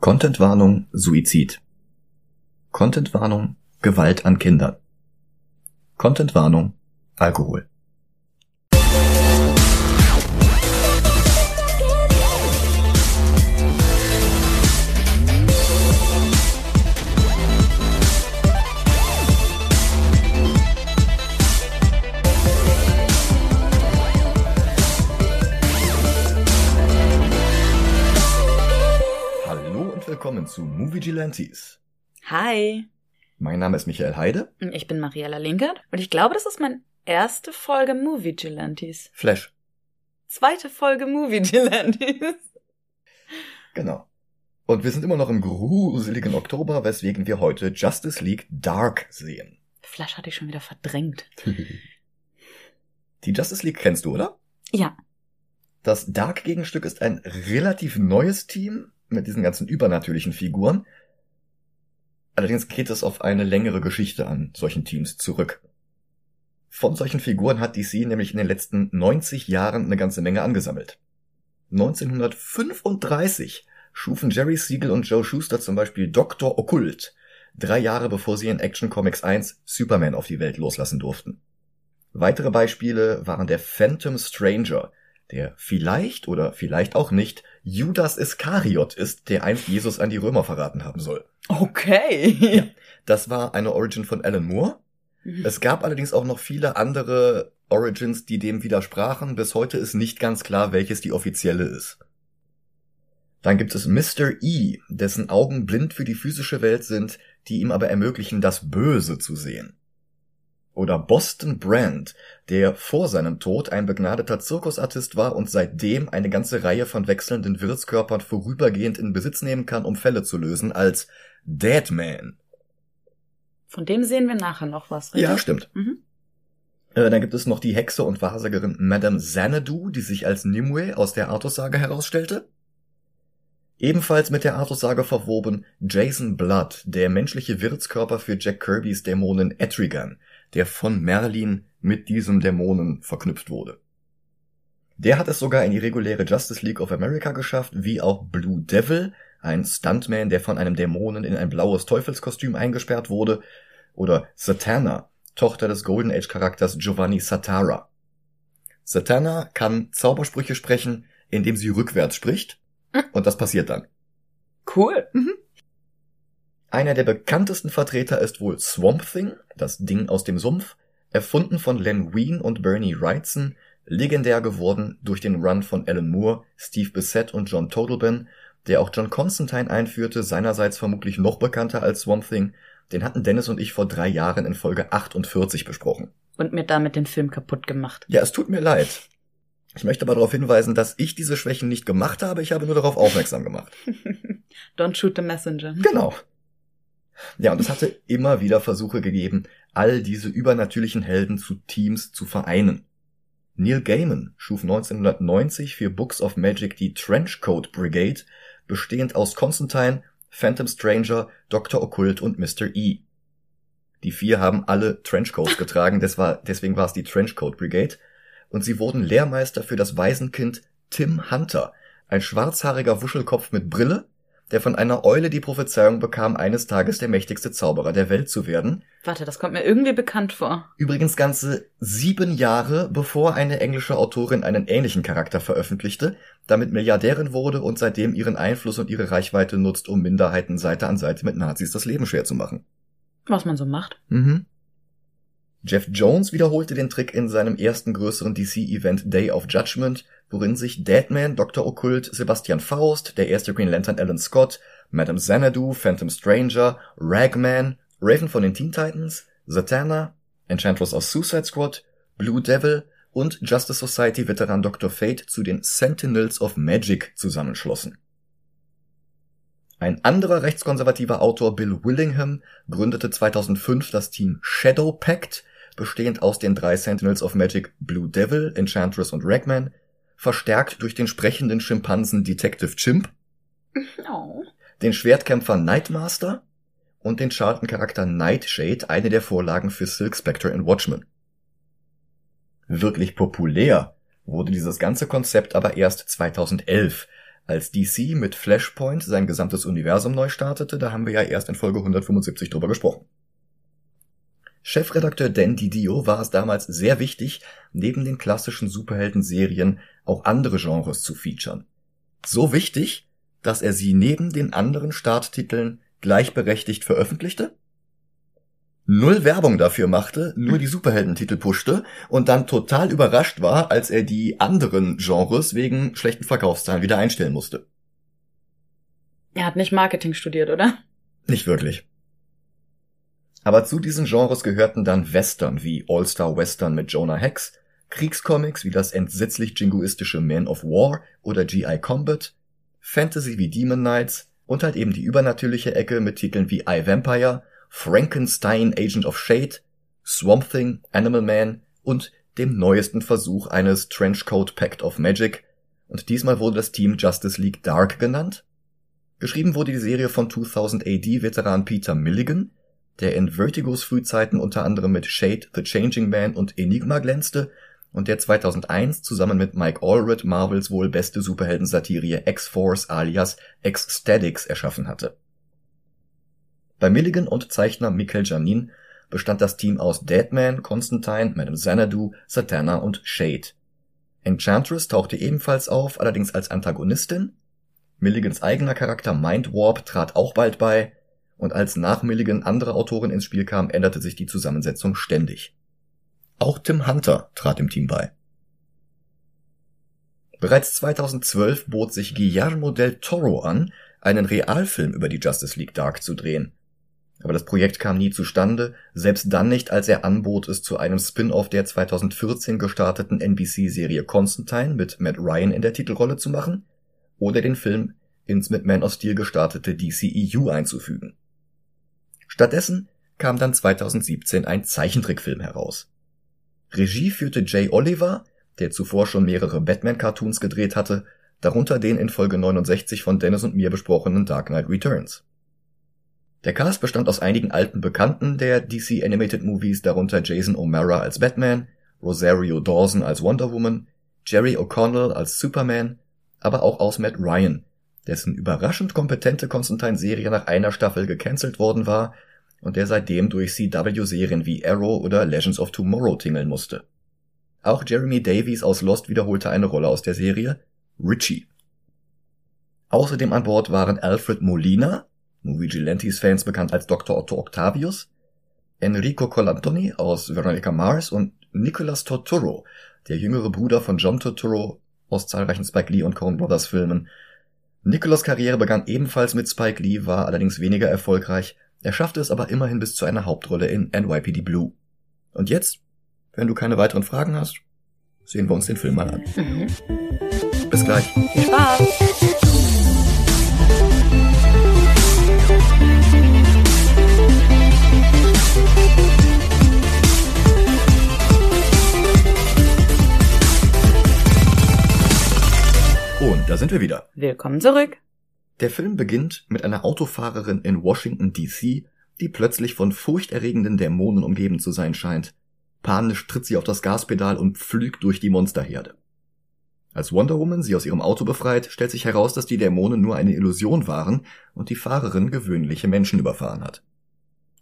Contentwarnung Suizid. Contentwarnung Gewalt an Kindern. Contentwarnung Alkohol. Willkommen zu Movie Gilantes. Hi, Mein Name ist Michael Heide. ich bin Mariella Linkert und ich glaube, das ist meine erste Folge Movie Gelantes. Flash. Zweite Folge Movie Gelantes. Genau. Und wir sind immer noch im gruseligen Oktober, weswegen wir heute Justice League Dark sehen. Flash hatte ich schon wieder verdrängt. Die Justice League kennst du, oder? Ja, Das Dark-Gegenstück ist ein relativ neues Team mit diesen ganzen übernatürlichen Figuren. Allerdings geht es auf eine längere Geschichte an solchen Teams zurück. Von solchen Figuren hat DC nämlich in den letzten 90 Jahren eine ganze Menge angesammelt. 1935 schufen Jerry Siegel und Joe Schuster zum Beispiel Dr. Okkult, drei Jahre bevor sie in Action Comics 1 Superman auf die Welt loslassen durften. Weitere Beispiele waren der Phantom Stranger, der vielleicht oder vielleicht auch nicht Judas Iskariot ist, der einst Jesus an die Römer verraten haben soll. okay. Das war eine Origin von Alan Moore. Es gab allerdings auch noch viele andere Origins, die dem widersprachen. Bis heute ist nicht ganz klar, welches die offizielle ist. Dann gibt es Mr. E, dessen Augen blind für die physische Welt sind, die ihm aber ermöglichen, das Böse zu sehen. Oder Boston Brand, der vor seinem Tod ein begnadeter Zirkusartist war und seitdem eine ganze Reihe von wechselnden Wirtskörpern vorübergehend in Besitz nehmen kann, um Fälle zu lösen, als Deadman. Von dem sehen wir nachher noch was, richtig? Ja, stimmt. Mhm. Äh, dann gibt es noch die Hexe und Wahrsagerin Madame Xanadu, die sich als Nimue aus der Artussage herausstellte. Ebenfalls mit der Artussage verwoben Jason Blood, der menschliche Wirtskörper für Jack Kirbys Dämonen Etrigan, der von Merlin mit diesem Dämonen verknüpft wurde. Der hat es sogar in die reguläre Justice League of America geschafft, wie auch Blue Devil, ein Stuntman, der von einem Dämonen in ein blaues Teufelskostüm eingesperrt wurde, oder Satana, Tochter des Golden Age Charakters Giovanni Satara. Satana kann Zaubersprüche sprechen, indem sie rückwärts spricht, und das passiert dann. Cool. Einer der bekanntesten Vertreter ist wohl Swamp Thing, das Ding aus dem Sumpf, erfunden von Len Wein und Bernie Wrightson, legendär geworden durch den Run von Alan Moore, Steve Bissett und John Totalban, der auch John Constantine einführte, seinerseits vermutlich noch bekannter als Swamp Thing. Den hatten Dennis und ich vor drei Jahren in Folge 48 besprochen. Und mir damit den Film kaputt gemacht. Ja, es tut mir leid. Ich möchte aber darauf hinweisen, dass ich diese Schwächen nicht gemacht habe, ich habe nur darauf aufmerksam gemacht. Don't shoot the messenger. Genau. Ja, und es hatte immer wieder Versuche gegeben, all diese übernatürlichen Helden zu Teams zu vereinen. Neil Gaiman schuf 1990 für Books of Magic die Trenchcoat Brigade, bestehend aus Constantine, Phantom Stranger, Dr. Occult und Mr. E. Die vier haben alle Trenchcoats getragen, war, deswegen war es die Trenchcoat Brigade, und sie wurden Lehrmeister für das Waisenkind Tim Hunter, ein schwarzhaariger Wuschelkopf mit Brille, der von einer Eule die Prophezeiung bekam, eines Tages der mächtigste Zauberer der Welt zu werden. Warte, das kommt mir irgendwie bekannt vor. Übrigens ganze sieben Jahre, bevor eine englische Autorin einen ähnlichen Charakter veröffentlichte, damit Milliardärin wurde und seitdem ihren Einfluss und ihre Reichweite nutzt, um Minderheiten Seite an Seite mit Nazis das Leben schwer zu machen. Was man so macht. Mhm. Jeff Jones wiederholte den Trick in seinem ersten größeren DC-Event Day of Judgment, worin sich Deadman, Dr. Okkult, Sebastian Faust, der erste Green Lantern Alan Scott, Madame Xanadu, Phantom Stranger, Ragman, Raven von den Teen Titans, Zatanna, Enchantress aus Suicide Squad, Blue Devil und Justice Society Veteran Dr. Fate zu den Sentinels of Magic zusammenschlossen. Ein anderer rechtskonservativer Autor, Bill Willingham, gründete 2005 das Team Shadow Pact, bestehend aus den drei Sentinels of Magic Blue Devil, Enchantress und Ragman, verstärkt durch den sprechenden Schimpansen Detective Chimp, Oh. den Schwertkämpfer Nightmaster und den Charlton-Charakter Nightshade, eine der Vorlagen für Silk Spectre in Watchmen. Wirklich populär wurde dieses ganze Konzept aber erst 2011, Als DC mit Flashpoint sein gesamtes Universum neu startete, da haben wir ja erst in Folge 175 drüber gesprochen. Chefredakteur Dan Didio war es damals sehr wichtig, neben den klassischen Superhelden-Serien auch andere Genres zu featuren. So wichtig, dass er sie neben den anderen Starttiteln gleichberechtigt veröffentlichte null Werbung dafür machte, nur die Superheldentitel pushte und dann total überrascht war, als er die anderen Genres wegen schlechten Verkaufszahlen wieder einstellen musste. Er hat nicht Marketing studiert, oder? Nicht wirklich. Aber zu diesen Genres gehörten dann Western wie All-Star Western mit Jonah Hex, Kriegscomics wie das entsetzlich jingoistische Man of War oder G.I. Combat, Fantasy wie Demon Knights und halt eben die übernatürliche Ecke mit Titeln wie I Vampire Frankenstein Agent of Shade, Swamp Thing, Animal Man und dem neuesten Versuch eines Trenchcoat Pact of Magic, und diesmal wurde das Team Justice League Dark genannt. Geschrieben wurde die Serie von 2000 AD Veteran Peter Milligan, der in Vertigos Frühzeiten unter anderem mit Shade, The Changing Man und Enigma glänzte und der 2001 zusammen mit Mike Allred Marvels wohl beste Superhelden-Satirie X-Force alias X-Statics erschaffen hatte bei Milligan und Zeichner Mikel Janin bestand das Team aus Deadman, Constantine, Madame Xanadu, Satana und Shade. Enchantress tauchte ebenfalls auf, allerdings als Antagonistin. Milligans eigener Charakter Mindwarp trat auch bald bei, und als nach Milligan andere Autoren ins Spiel kamen, änderte sich die Zusammensetzung ständig. Auch Tim Hunter trat im Team bei. Bereits 2012 bot sich Guillermo del Toro an, einen Realfilm über die Justice League Dark zu drehen. Aber das Projekt kam nie zustande, selbst dann nicht, als er anbot, es zu einem Spin-off der 2014 gestarteten NBC-Serie Constantine mit Matt Ryan in der Titelrolle zu machen oder den Film ins mit Man of Steel gestartete DCEU einzufügen. Stattdessen kam dann 2017 ein Zeichentrickfilm heraus. Regie führte Jay Oliver, der zuvor schon mehrere Batman-Cartoons gedreht hatte, darunter den in Folge 69 von Dennis und mir besprochenen Dark Knight Returns. Der Cast bestand aus einigen alten Bekannten der DC Animated Movies, darunter Jason O'Mara als Batman, Rosario Dawson als Wonder Woman, Jerry O'Connell als Superman, aber auch aus Matt Ryan, dessen überraschend kompetente Constantine-Serie nach einer Staffel gecancelt worden war und der seitdem durch CW-Serien wie Arrow oder Legends of Tomorrow tingeln musste. Auch Jeremy Davies aus Lost wiederholte eine Rolle aus der Serie, Richie. Außerdem an Bord waren Alfred Molina Vigilantes-Fans bekannt als Dr. Otto Octavius, Enrico Colantoni aus Veronica Mars und Nicolas Torturo, der jüngere Bruder von John Torturo aus zahlreichen Spike Lee und Coen Brothers Filmen. Nicolas Karriere begann ebenfalls mit Spike Lee, war allerdings weniger erfolgreich, er schaffte es aber immerhin bis zu einer Hauptrolle in NYPD Blue. Und jetzt, wenn du keine weiteren Fragen hast, sehen wir uns den Film mal an. Mhm. Bis gleich. Viel Spaß! Und da sind wir wieder. Willkommen zurück. Der Film beginnt mit einer Autofahrerin in Washington DC, die plötzlich von furchterregenden Dämonen umgeben zu sein scheint. Panisch tritt sie auf das Gaspedal und pflügt durch die Monsterherde. Als Wonder Woman sie aus ihrem Auto befreit, stellt sich heraus, dass die Dämonen nur eine Illusion waren und die Fahrerin gewöhnliche Menschen überfahren hat.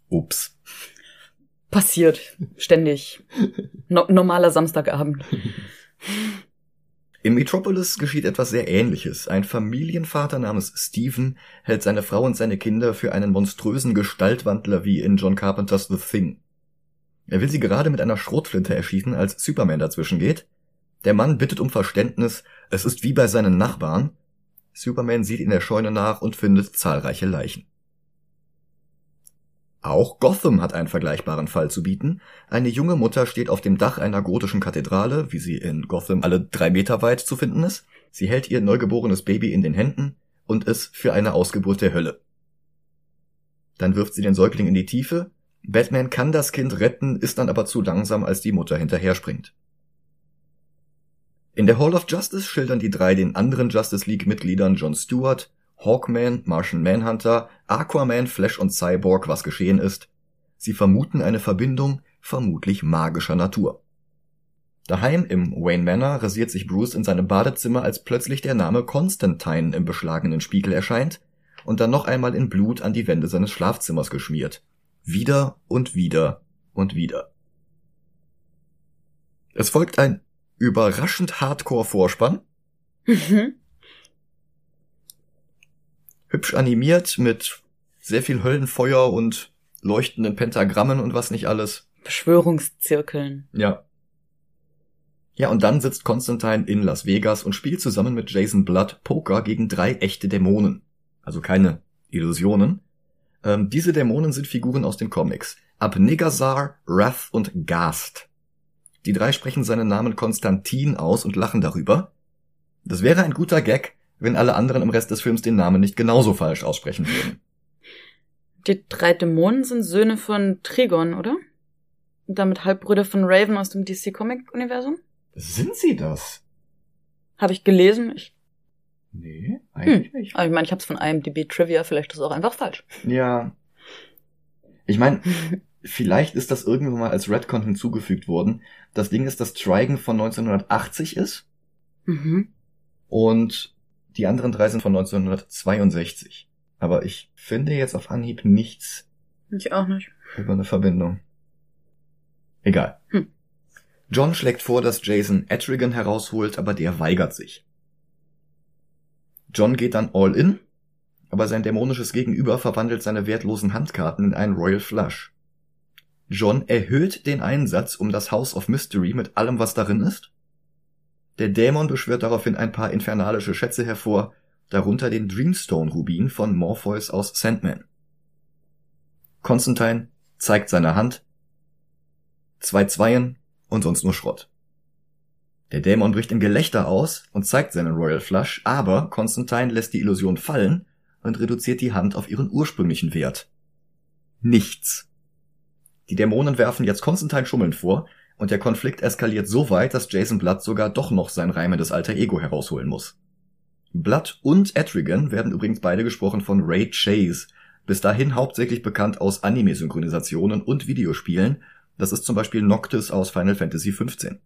Ups. Passiert. Ständig. No normaler Samstagabend. In Metropolis geschieht etwas sehr ähnliches. Ein Familienvater namens Stephen hält seine Frau und seine Kinder für einen monströsen Gestaltwandler wie in John Carpenters The Thing. Er will sie gerade mit einer Schrotflinte erschießen, als Superman dazwischen geht. Der Mann bittet um Verständnis, es ist wie bei seinen Nachbarn. Superman sieht in der Scheune nach und findet zahlreiche Leichen. Auch Gotham hat einen vergleichbaren Fall zu bieten. Eine junge Mutter steht auf dem Dach einer gotischen Kathedrale, wie sie in Gotham alle drei Meter weit zu finden ist. Sie hält ihr neugeborenes Baby in den Händen und es für eine Ausgeburt der Hölle. Dann wirft sie den Säugling in die Tiefe. Batman kann das Kind retten, ist dann aber zu langsam, als die Mutter hinterher springt. In der Hall of Justice schildern die drei den anderen Justice League Mitgliedern John Stewart, Hawkman, Martian Manhunter, Aquaman, Flash und Cyborg, was geschehen ist. Sie vermuten eine Verbindung, vermutlich magischer Natur. Daheim im Wayne Manor rasiert sich Bruce in seinem Badezimmer, als plötzlich der Name Constantine im beschlagenen Spiegel erscheint und dann noch einmal in Blut an die Wände seines Schlafzimmers geschmiert. Wieder und wieder und wieder. Es folgt ein überraschend Hardcore-Vorspann. Mhm. Hübsch animiert mit sehr viel Höllenfeuer und leuchtenden Pentagrammen und was nicht alles. Beschwörungszirkeln. Ja. Ja, und dann sitzt Constantine in Las Vegas und spielt zusammen mit Jason Blood Poker gegen drei echte Dämonen. Also keine Illusionen. Ähm, diese Dämonen sind Figuren aus den Comics. Abnegazar, Wrath und Ghast. Die drei sprechen seinen Namen Konstantin aus und lachen darüber. Das wäre ein guter Gag, wenn alle anderen im Rest des Films den Namen nicht genauso falsch aussprechen würden. Die drei Dämonen sind Söhne von Trigon, oder? Und damit Halbbrüder von Raven aus dem DC-Comic-Universum? Sind sie das? Habe ich gelesen. Ich, Nee, eigentlich nicht. Aber ich meine, ich habe es von IMDb Trivia, vielleicht ist es auch einfach falsch. Ja. Ich meine, vielleicht ist das irgendwann mal als Redcon hinzugefügt worden. Das Ding ist, dass Trigon von 1980 ist Mhm. und die anderen drei sind von 1962. Aber ich finde jetzt auf Anhieb nichts Ich auch nicht. über eine Verbindung. Egal. Hm. John schlägt vor, dass Jason Etrigan herausholt, aber der weigert sich. John geht dann all in, aber sein dämonisches Gegenüber verwandelt seine wertlosen Handkarten in einen Royal Flush. John erhöht den Einsatz um das House of Mystery mit allem, was darin ist. Der Dämon beschwört daraufhin ein paar infernalische Schätze hervor, darunter den Dreamstone-Rubin von Morpheus aus Sandman. Constantine zeigt seine Hand, zwei Zweien und sonst nur Schrott. Der Dämon bricht in Gelächter aus und zeigt seinen Royal Flush, aber Constantine lässt die Illusion fallen und reduziert die Hand auf ihren ursprünglichen Wert. Nichts. Die Dämonen werfen jetzt Constantine schummeln vor, und der Konflikt eskaliert so weit, dass Jason Blood sogar doch noch sein reimendes alter Ego herausholen muss. Blood und Etrigan werden übrigens beide gesprochen von Ray Chase, bis dahin hauptsächlich bekannt aus Anime-Synchronisationen und Videospielen, das ist zum Beispiel Noctis aus Final Fantasy XV.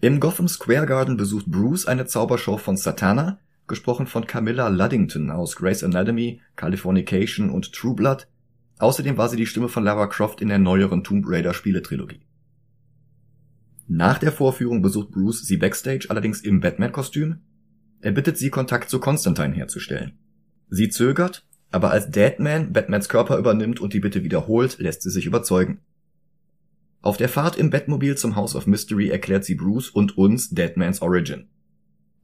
Im Gotham Square Garden besucht Bruce eine Zaubershow von Satana, gesprochen von Camilla Luddington aus Grey's Anatomy, Californication und True Blood. Außerdem war sie die Stimme von Lara Croft in der neueren Tomb Raider Spieletrilogie. Nach der Vorführung besucht Bruce sie backstage allerdings im Batman-Kostüm. Er bittet sie, Kontakt zu Constantine herzustellen. Sie zögert, aber als Deadman Batmans Körper übernimmt und die Bitte wiederholt, lässt sie sich überzeugen. Auf der Fahrt im Batmobil zum House of Mystery erklärt sie Bruce und uns Deadmans Origin.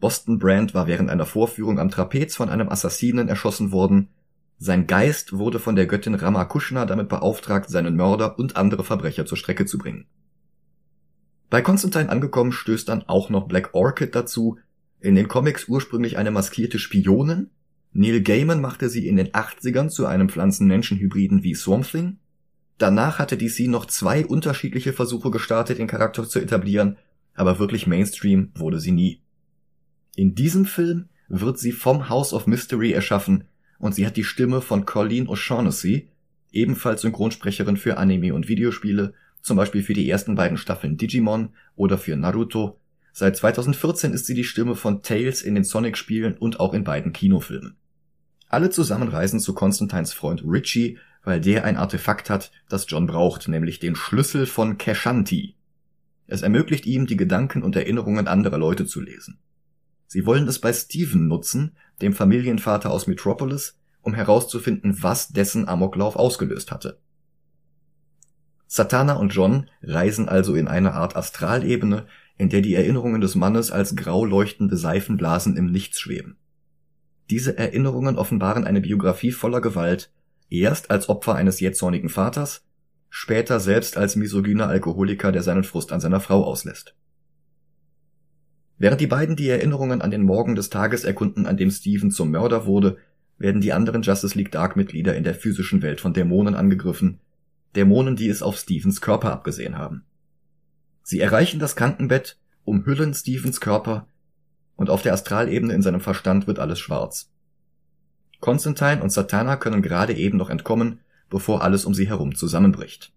Boston Brand war während einer Vorführung am Trapez von einem Assassinen erschossen worden. Sein Geist wurde von der Göttin Ramakushna damit beauftragt, seinen Mörder und andere Verbrecher zur Strecke zu bringen. Bei Constantine angekommen stößt dann auch noch Black Orchid dazu, in den Comics ursprünglich eine maskierte Spionin. Neil Gaiman machte sie in den 80ern zu einem Pflanzen-Menschen-Hybriden wie Swamp Thing. Danach hatte DC noch zwei unterschiedliche Versuche gestartet, den Charakter zu etablieren, aber wirklich Mainstream wurde sie nie. In diesem Film wird sie vom House of Mystery erschaffen und sie hat die Stimme von Colleen O'Shaughnessy, ebenfalls Synchronsprecherin für Anime und Videospiele, zum Beispiel für die ersten beiden Staffeln Digimon oder für Naruto. Seit 2014 ist sie die Stimme von Tails in den Sonic-Spielen und auch in beiden Kinofilmen. Alle zusammen reisen zu Constantines Freund Richie, weil der ein Artefakt hat, das John braucht, nämlich den Schlüssel von Keshanti. Es ermöglicht ihm, die Gedanken und Erinnerungen anderer Leute zu lesen. Sie wollen es bei Steven nutzen, dem Familienvater aus Metropolis, um herauszufinden, was dessen Amoklauf ausgelöst hatte. Satana und John reisen also in eine Art Astralebene, in der die Erinnerungen des Mannes als grau leuchtende Seifenblasen im Nichts schweben. Diese Erinnerungen offenbaren eine Biografie voller Gewalt, erst als Opfer eines jähzornigen Vaters, später selbst als misogyner Alkoholiker, der seinen Frust an seiner Frau auslässt. Während die beiden die Erinnerungen an den Morgen des Tages erkunden, an dem Steven zum Mörder wurde, werden die anderen Justice League Dark-Mitglieder in der physischen Welt von Dämonen angegriffen, Dämonen, die es auf Stevens Körper abgesehen haben. Sie erreichen das Krankenbett, umhüllen Stevens Körper, und auf der Astralebene in seinem Verstand wird alles schwarz. Constantine und Satana können gerade eben noch entkommen, bevor alles um sie herum zusammenbricht.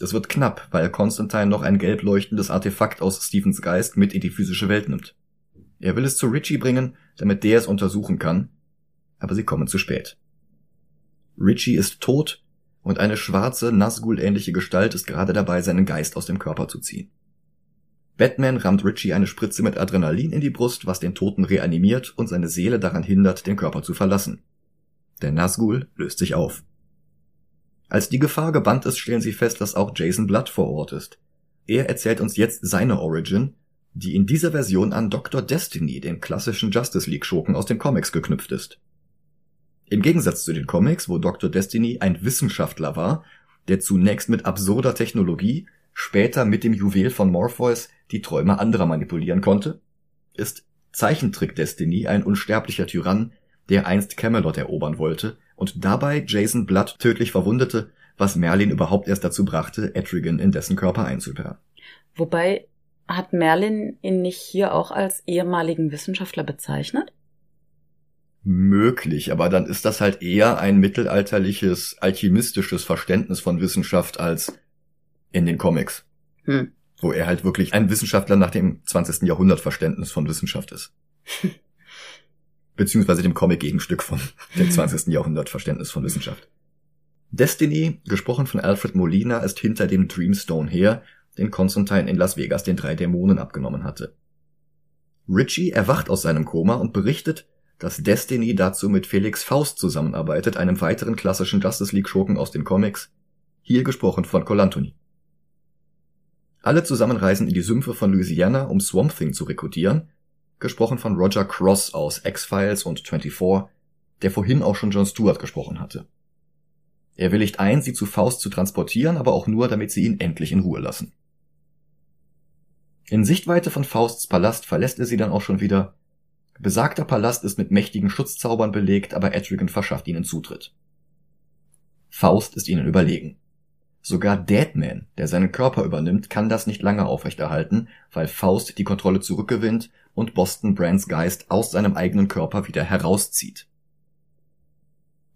Es wird knapp, weil Constantine noch ein gelb leuchtendes Artefakt aus Stephens Geist mit in die physische Welt nimmt. Er will es zu Richie bringen, damit der es untersuchen kann, aber sie kommen zu spät. Richie ist tot und eine schwarze, Nazgul-ähnliche Gestalt ist gerade dabei, seinen Geist aus dem Körper zu ziehen. Batman rammt Richie eine Spritze mit Adrenalin in die Brust, was den Toten reanimiert und seine Seele daran hindert, den Körper zu verlassen. Der Nazgul löst sich auf. Als die Gefahr gebannt ist, stellen sie fest, dass auch Jason Blood vor Ort ist. Er erzählt uns jetzt seine Origin, die in dieser Version an Dr. Destiny, den klassischen Justice League Schurken aus den Comics geknüpft ist. Im Gegensatz zu den Comics, wo Dr. Destiny ein Wissenschaftler war, der zunächst mit absurder Technologie, später mit dem Juwel von Morpheus die Träume anderer manipulieren konnte, ist Zeichentrick Destiny ein unsterblicher Tyrann, der einst Camelot erobern wollte und dabei Jason Blood tödlich verwundete, was Merlin überhaupt erst dazu brachte, Etrigan in dessen Körper einzusperren. Wobei hat Merlin ihn nicht hier auch als ehemaligen Wissenschaftler bezeichnet? Möglich, aber dann ist das halt eher ein mittelalterliches, alchemistisches Verständnis von Wissenschaft als in den Comics. Hm. Wo er halt wirklich ein Wissenschaftler nach dem 20. Jahrhundert Verständnis von Wissenschaft ist. Beziehungsweise dem Comic-Gegenstück von dem 20. Jahrhundert Verständnis von Wissenschaft. Destiny, gesprochen von Alfred Molina, ist hinter dem Dreamstone her, den Constantine in Las Vegas den drei Dämonen abgenommen hatte. Richie erwacht aus seinem Koma und berichtet, dass Destiny dazu mit Felix Faust zusammenarbeitet, einem weiteren klassischen Justice League Schurken aus den Comics, hier gesprochen von Colantoni. Alle zusammen reisen in die Sümpfe von Louisiana, um Swamp Thing zu rekrutieren, gesprochen von Roger Cross aus X-Files und 24, der vorhin auch schon John Stewart gesprochen hatte. Er willigt ein, sie zu Faust zu transportieren, aber auch nur, damit sie ihn endlich in Ruhe lassen. In Sichtweite von Fausts Palast verlässt er sie dann auch schon wieder. Besagter Palast ist mit mächtigen Schutzzaubern belegt, aber Etrigan verschafft ihnen Zutritt. Faust ist ihnen überlegen. Sogar Deadman, der seinen Körper übernimmt, kann das nicht lange aufrechterhalten, weil Faust die Kontrolle zurückgewinnt und Boston Brands Geist aus seinem eigenen Körper wieder herauszieht.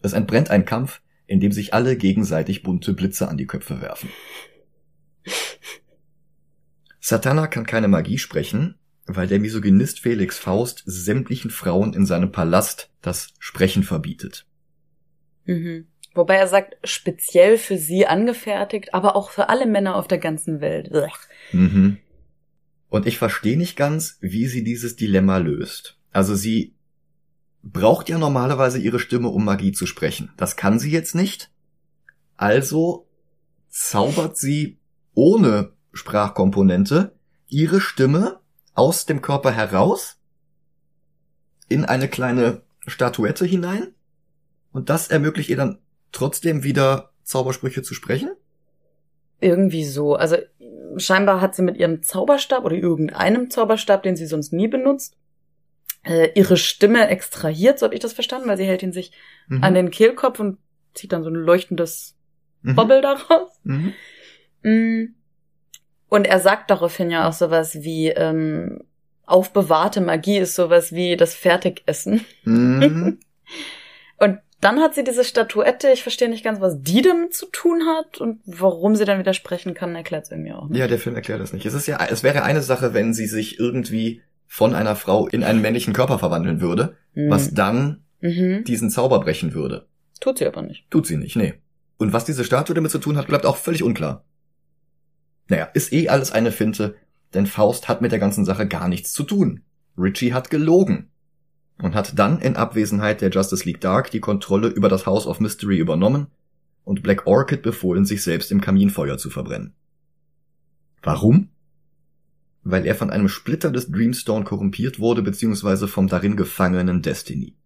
Es entbrennt ein Kampf, in dem sich alle gegenseitig bunte Blitze an die Köpfe werfen. Satana kann keine Magie sprechen, weil der Misogynist Felix Faust sämtlichen Frauen in seinem Palast das Sprechen verbietet. Mhm. Wobei er sagt, speziell für sie angefertigt, aber auch für alle Männer auf der ganzen Welt. Mhm. Und ich verstehe nicht ganz, wie sie dieses Dilemma löst. Also sie braucht ja normalerweise ihre Stimme, um Magie zu sprechen. Das kann sie jetzt nicht. Also zaubert sie ohne Sprachkomponente ihre Stimme aus dem Körper heraus in eine kleine Statuette hinein und das ermöglicht ihr dann trotzdem wieder Zaubersprüche zu sprechen? Irgendwie so. Also scheinbar hat sie mit ihrem Zauberstab oder irgendeinem Zauberstab, den sie sonst nie benutzt, äh, ihre Stimme extrahiert, so habe ich das verstanden, weil sie hält ihn sich mhm. an den Kehlkopf und zieht dann so ein leuchtendes mhm. Bobbel daraus. Mhm. Mm. Und er sagt daraufhin ja auch sowas wie, ähm, aufbewahrte Magie ist sowas wie das Fertigessen. Mhm. dann hat sie diese Statuette, ich verstehe nicht ganz, was die damit zu tun hat und warum sie dann widersprechen kann, erklärt es irgendwie auch nicht. Ja, der Film erklärt das nicht. Es ist ja, es wäre eine Sache, wenn sie sich irgendwie von einer Frau in einen männlichen Körper verwandeln würde, mhm. was dann mhm. diesen Zauber brechen würde. Tut sie aber nicht. Tut sie nicht, nee. Und was diese Statue damit zu tun hat, bleibt auch völlig unklar. Naja, ist eh alles eine Finte, denn Faust hat mit der ganzen Sache gar nichts zu tun. Richie hat gelogen und hat dann in Abwesenheit der Justice League Dark die Kontrolle über das House of Mystery übernommen und Black Orchid befohlen, sich selbst im Kaminfeuer zu verbrennen. Warum? Weil er von einem Splitter des Dreamstone korrumpiert wurde bzw. vom darin gefangenen Destiny,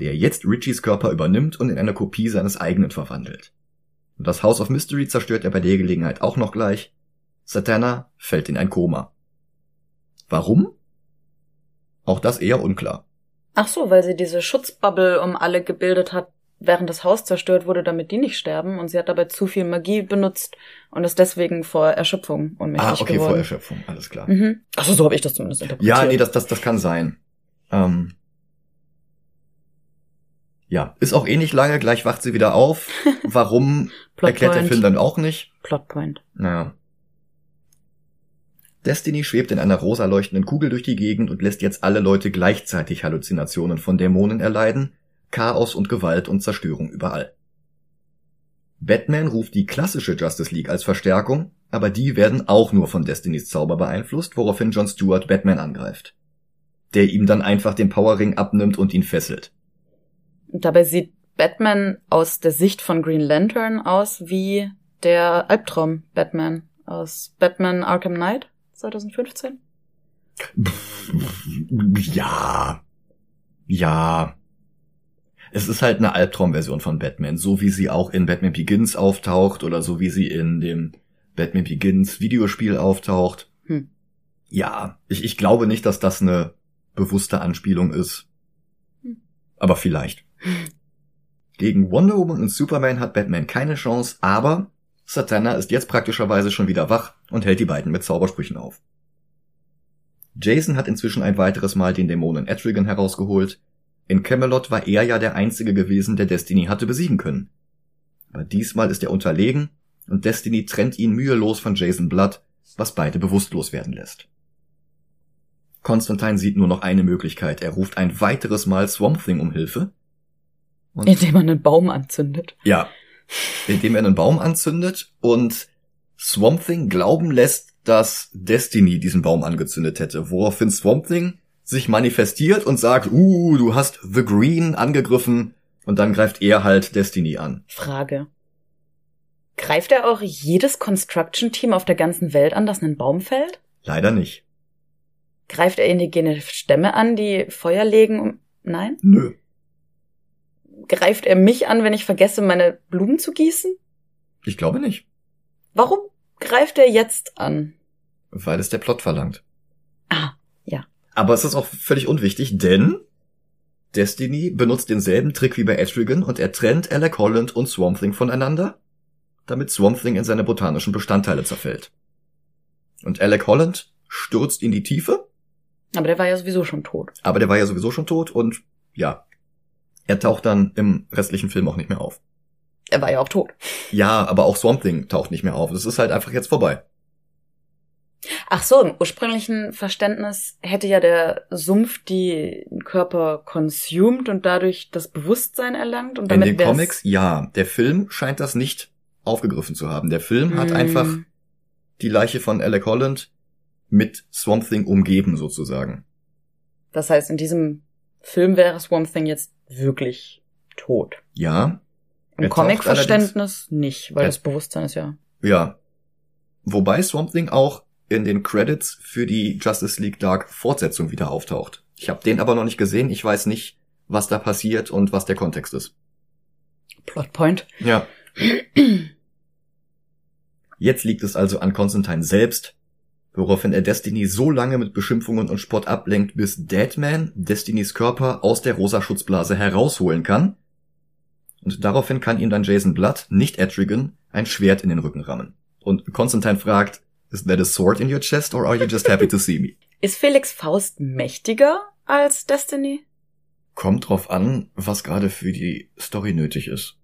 der jetzt Richies Körper übernimmt und in eine Kopie seines eigenen verwandelt. Und das House of Mystery zerstört er bei der Gelegenheit auch noch gleich, Satana fällt in ein Koma. Warum? Auch das eher unklar. Ach so, weil sie diese Schutzbubble um alle gebildet hat, während das Haus zerstört wurde, damit die nicht sterben. Und sie hat dabei zu viel Magie benutzt und ist deswegen vor Erschöpfung ohnmächtig geworden. Ah, okay, geworden. vor Erschöpfung, alles klar. Mhm. Ach so, so habe ich das zumindest interpretiert. Ja, nee, das, das, das kann sein. Ähm Ja, ist auch eh nicht lange, gleich wacht sie wieder auf. Warum erklärt der Film dann auch nicht. Plotpoint. Naja. Destiny schwebt in einer rosa leuchtenden Kugel durch die Gegend und lässt jetzt alle Leute gleichzeitig Halluzinationen von Dämonen erleiden, Chaos und Gewalt und Zerstörung überall. Batman ruft die klassische Justice League als Verstärkung, aber die werden auch nur von Destinys Zauber beeinflusst, woraufhin John Stewart Batman angreift. Der ihm dann einfach den Powerring abnimmt und ihn fesselt. Dabei sieht Batman aus der Sicht von Green Lantern aus wie der Albtraum Batman aus Batman Arkham Knight 2015. Ja. Ja. Es ist halt eine Albtraumversion von Batman, so wie sie auch in Batman Begins auftaucht oder so wie sie in dem Batman Begins Videospiel auftaucht. Hm. Ja, ich, ich glaube nicht, dass das eine bewusste Anspielung ist. Hm. Aber vielleicht. Gegen Wonder Woman und Superman hat Batman keine Chance, aber Satana ist jetzt praktischerweise schon wieder wach und hält die beiden mit Zaubersprüchen auf. Jason hat inzwischen ein weiteres Mal den Dämonen Etrigan herausgeholt. In Camelot war er ja der Einzige gewesen, der Destiny hatte besiegen können. Aber diesmal ist er unterlegen und Destiny trennt ihn mühelos von Jason Blood, was beide bewusstlos werden lässt. Konstantin sieht nur noch eine Möglichkeit. Er ruft ein weiteres Mal Swamp Thing um Hilfe. Indem er einen Baum anzündet. Ja, indem er einen Baum anzündet und Swamp Thing glauben lässt, dass Destiny diesen Baum angezündet hätte, woraufhin Swamp Thing sich manifestiert und sagt, uh, du hast The Green angegriffen und dann greift er halt Destiny an. Frage. Greift er auch jedes Construction-Team auf der ganzen Welt an, das einen Baum fällt? Leider nicht. Greift er indigene Stämme an, die Feuer legen? Um Nein? Nö greift er mich an, wenn ich vergesse, meine Blumen zu gießen? Ich glaube nicht. Warum greift er jetzt an? Weil es der Plot verlangt. Ah, ja. Aber es ist auch völlig unwichtig, denn Destiny benutzt denselben Trick wie bei Etrigan und er trennt Alec Holland und Swamp Thing voneinander, damit Swamp Thing in seine botanischen Bestandteile zerfällt. Und Alec Holland stürzt in die Tiefe. Aber der war ja sowieso schon tot. Aber der war ja sowieso schon tot und ja, er taucht dann im restlichen Film auch nicht mehr auf. Er war ja auch tot. Ja, aber auch Swamp Thing taucht nicht mehr auf. Das ist halt einfach jetzt vorbei. Ach so, im ursprünglichen Verständnis hätte ja der Sumpf die Körper consumed und dadurch das Bewusstsein erlangt und damit In den Comics, ja. Der Film scheint das nicht aufgegriffen zu haben. Der Film hm. hat einfach die Leiche von Alec Holland mit Swamp Thing umgeben sozusagen. Das heißt, in diesem Film wäre Swamp Thing jetzt wirklich tot. Ja. Im Comic-Verständnis nicht, weil das Bewusstsein ist ja. Ja. Wobei Swamp Thing auch in den Credits für die Justice League Dark Fortsetzung wieder auftaucht. Ich habe den aber noch nicht gesehen. Ich weiß nicht, was da passiert und was der Kontext ist. Plotpoint. Ja. Jetzt liegt es also an Constantine selbst, woraufhin er Destiny so lange mit Beschimpfungen und Spott ablenkt, bis Deadman Destinys Körper aus der rosa Schutzblase herausholen kann. Und daraufhin kann ihm dann Jason Blood, nicht Etrigan, ein Schwert in den Rücken rammen. Und Constantine fragt, is that a sword in your chest or are you just happy to see me? Ist Felix Faust mächtiger als Destiny? Kommt drauf an, was gerade für die Story nötig ist.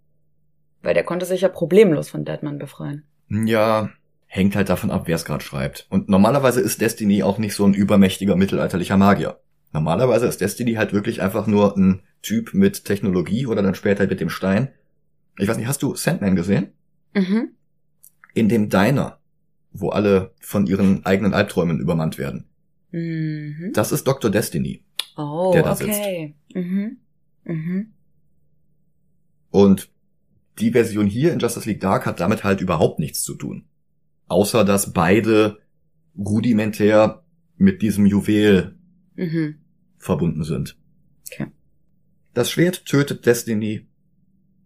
Weil der konnte sich ja problemlos von Deadman befreien. Ja, hängt halt davon ab, wer es gerade schreibt. Und normalerweise ist Destiny auch nicht so ein übermächtiger mittelalterlicher Magier. Normalerweise ist Destiny halt wirklich einfach nur ein Typ mit Technologie oder dann später mit dem Stein. Ich weiß nicht, hast du Sandman gesehen? Mhm. In dem Diner, wo alle von ihren eigenen Albträumen übermannt werden. Mhm. Das ist Dr. Destiny. Oh, der da okay. sitzt. Mhm. Mhm. Und die Version hier in Justice League Dark hat damit halt überhaupt nichts zu tun außer dass beide rudimentär mit diesem Juwel mhm. verbunden sind. Okay. Das Schwert tötet Destiny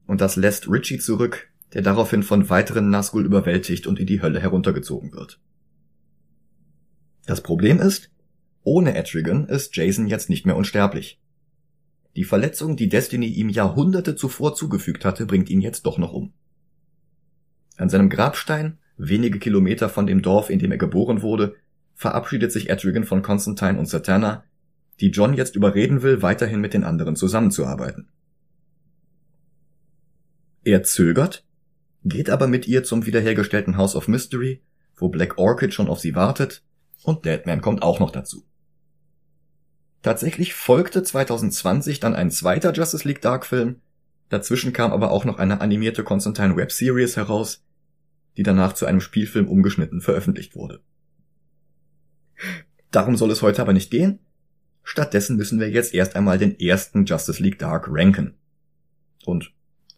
und das lässt Richie zurück, der daraufhin von weiteren Nazgul überwältigt und in die Hölle heruntergezogen wird. Das Problem ist, ohne Etrigan ist Jason jetzt nicht mehr unsterblich. Die Verletzung, die Destiny ihm Jahrhunderte zuvor zugefügt hatte, bringt ihn jetzt doch noch um. An seinem Grabstein wenige Kilometer von dem Dorf, in dem er geboren wurde, verabschiedet sich Etrigan von Constantine und Satana, die John jetzt überreden will, weiterhin mit den anderen zusammenzuarbeiten. Er zögert, geht aber mit ihr zum wiederhergestellten House of Mystery, wo Black Orchid schon auf sie wartet, und Deadman kommt auch noch dazu. Tatsächlich folgte 2020 dann ein zweiter Justice League Dark Film, dazwischen kam aber auch noch eine animierte Constantine Web Series heraus, die danach zu einem Spielfilm umgeschnitten veröffentlicht wurde. Darum soll es heute aber nicht gehen. Stattdessen müssen wir jetzt erst einmal den ersten Justice League Dark ranken. Und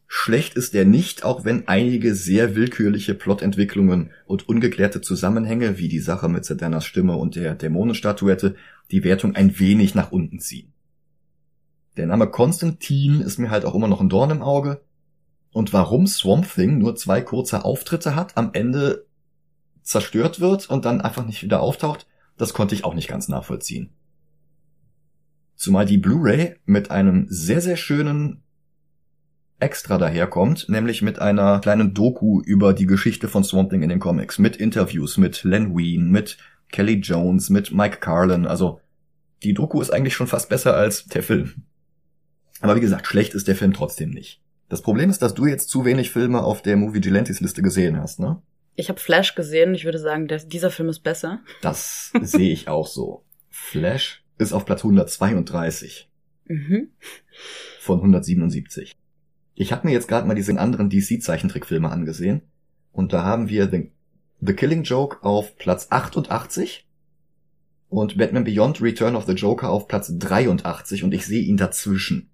schlecht ist der nicht, auch wenn einige sehr willkürliche Plotentwicklungen und ungeklärte Zusammenhänge, wie die Sache mit Sedanas Stimme und der Dämonenstatuette, die Wertung ein wenig nach unten ziehen. Der Name Konstantin ist mir halt auch immer noch ein Dorn im Auge. Und warum Swamp Thing nur zwei kurze Auftritte hat, am Ende zerstört wird und dann einfach nicht wieder auftaucht, das konnte ich auch nicht ganz nachvollziehen. Zumal die Blu-ray mit einem sehr, sehr schönen Extra daherkommt, nämlich mit einer kleinen Doku über die Geschichte von Swamp Thing in den Comics, mit Interviews mit Len Wein, mit Kelly Jones, mit Mike Carlin, also die Doku ist eigentlich schon fast besser als der Film. Aber wie gesagt, schlecht ist der Film trotzdem nicht. Das Problem ist, dass du jetzt zu wenig Filme auf der Movie Gilantes Liste gesehen hast, ne? Ich habe Flash gesehen und ich würde sagen, der, dieser Film ist besser. Das sehe ich auch so. Flash ist auf Platz 132 Mhm. von 177. Ich habe mir jetzt gerade mal diese anderen DC-Zeichentrickfilme angesehen und da haben wir The, The Killing Joke auf Platz 88 und Batman Beyond Return of the Joker auf Platz 83 und ich sehe ihn dazwischen.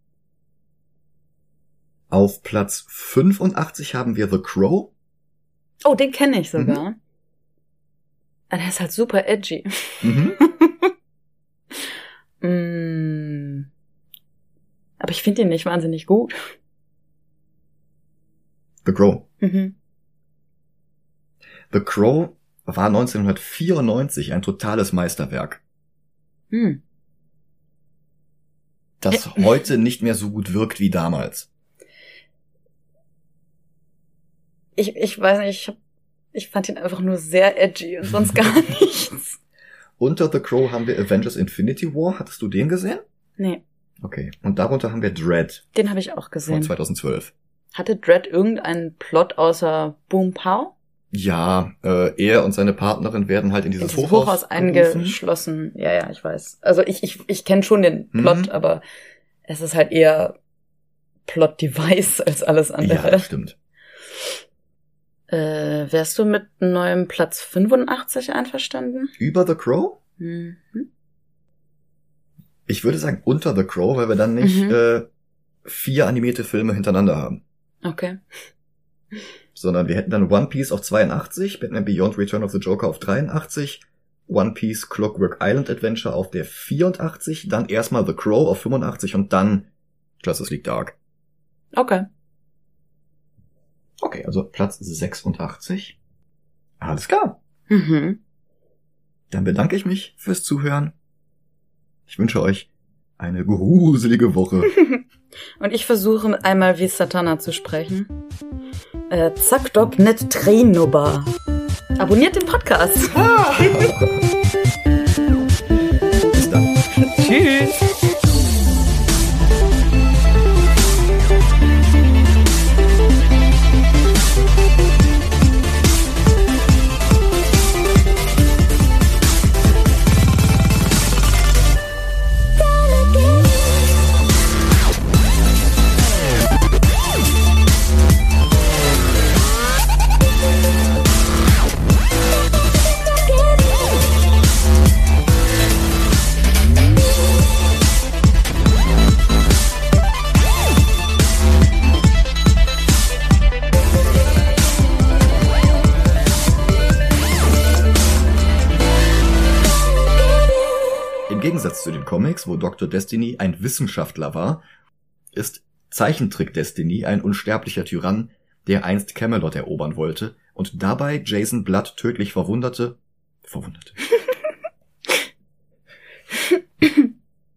Auf Platz 85 haben wir The Crow. Oh, den kenne ich sogar. Ah, Der ist halt super edgy. Mhm. Mm. Aber ich finde ihn nicht wahnsinnig gut. The Crow. Mhm. The Crow war 1994 ein totales Meisterwerk, Hm. das heute nicht mehr so gut wirkt wie damals. Ich, ich weiß nicht, ich, hab, ich fand ihn einfach nur sehr edgy und sonst gar nichts. Unter The Crow haben wir Avengers Infinity War. Hattest du den gesehen? Nee, Okay. Und darunter haben wir Dread den habe ich auch von gesehen. 2012. Hatte Dredd irgendeinen Plot außer Boom Pow? Ja, äh, er und seine Partnerin werden halt in dieses, In dieses Hochhaus, Hochhaus eingeschlossen. Ja, ja, ich weiß. Also ich, ich, ich kenne schon den Plot, Mhm. aber es ist halt eher Plot-Device als alles Ja, andere. das stimmt. Äh, wärst du mit neuem Platz 85 einverstanden? Über The Crow? Mhm. Ich würde sagen unter The Crow, weil wir dann nicht Mhm. äh, vier animierte Filme hintereinander haben. Okay. sondern wir hätten dann One Piece auf 82, Batman Beyond Return of the Joker auf 83, One Piece Clockwork Island Adventure auf der 84, dann erstmal The Crow auf 85 und dann Justice League Dark. Okay. Okay, also Platz 86. Alles klar. Mhm. Dann bedanke ich mich fürs Zuhören. Ich wünsche euch eine gruselige Woche. Und ich versuche einmal wie Satana zu sprechen. Äh, zack dop net Trainoba. Abonniert den Podcast. Bis dann. Tschüss. Wo Dr. Destiny ein Wissenschaftler war, ist Zeichentrick Destiny ein unsterblicher Tyrann, der einst Camelot erobern wollte und dabei Jason Blood tödlich verwunderte, verwunderte,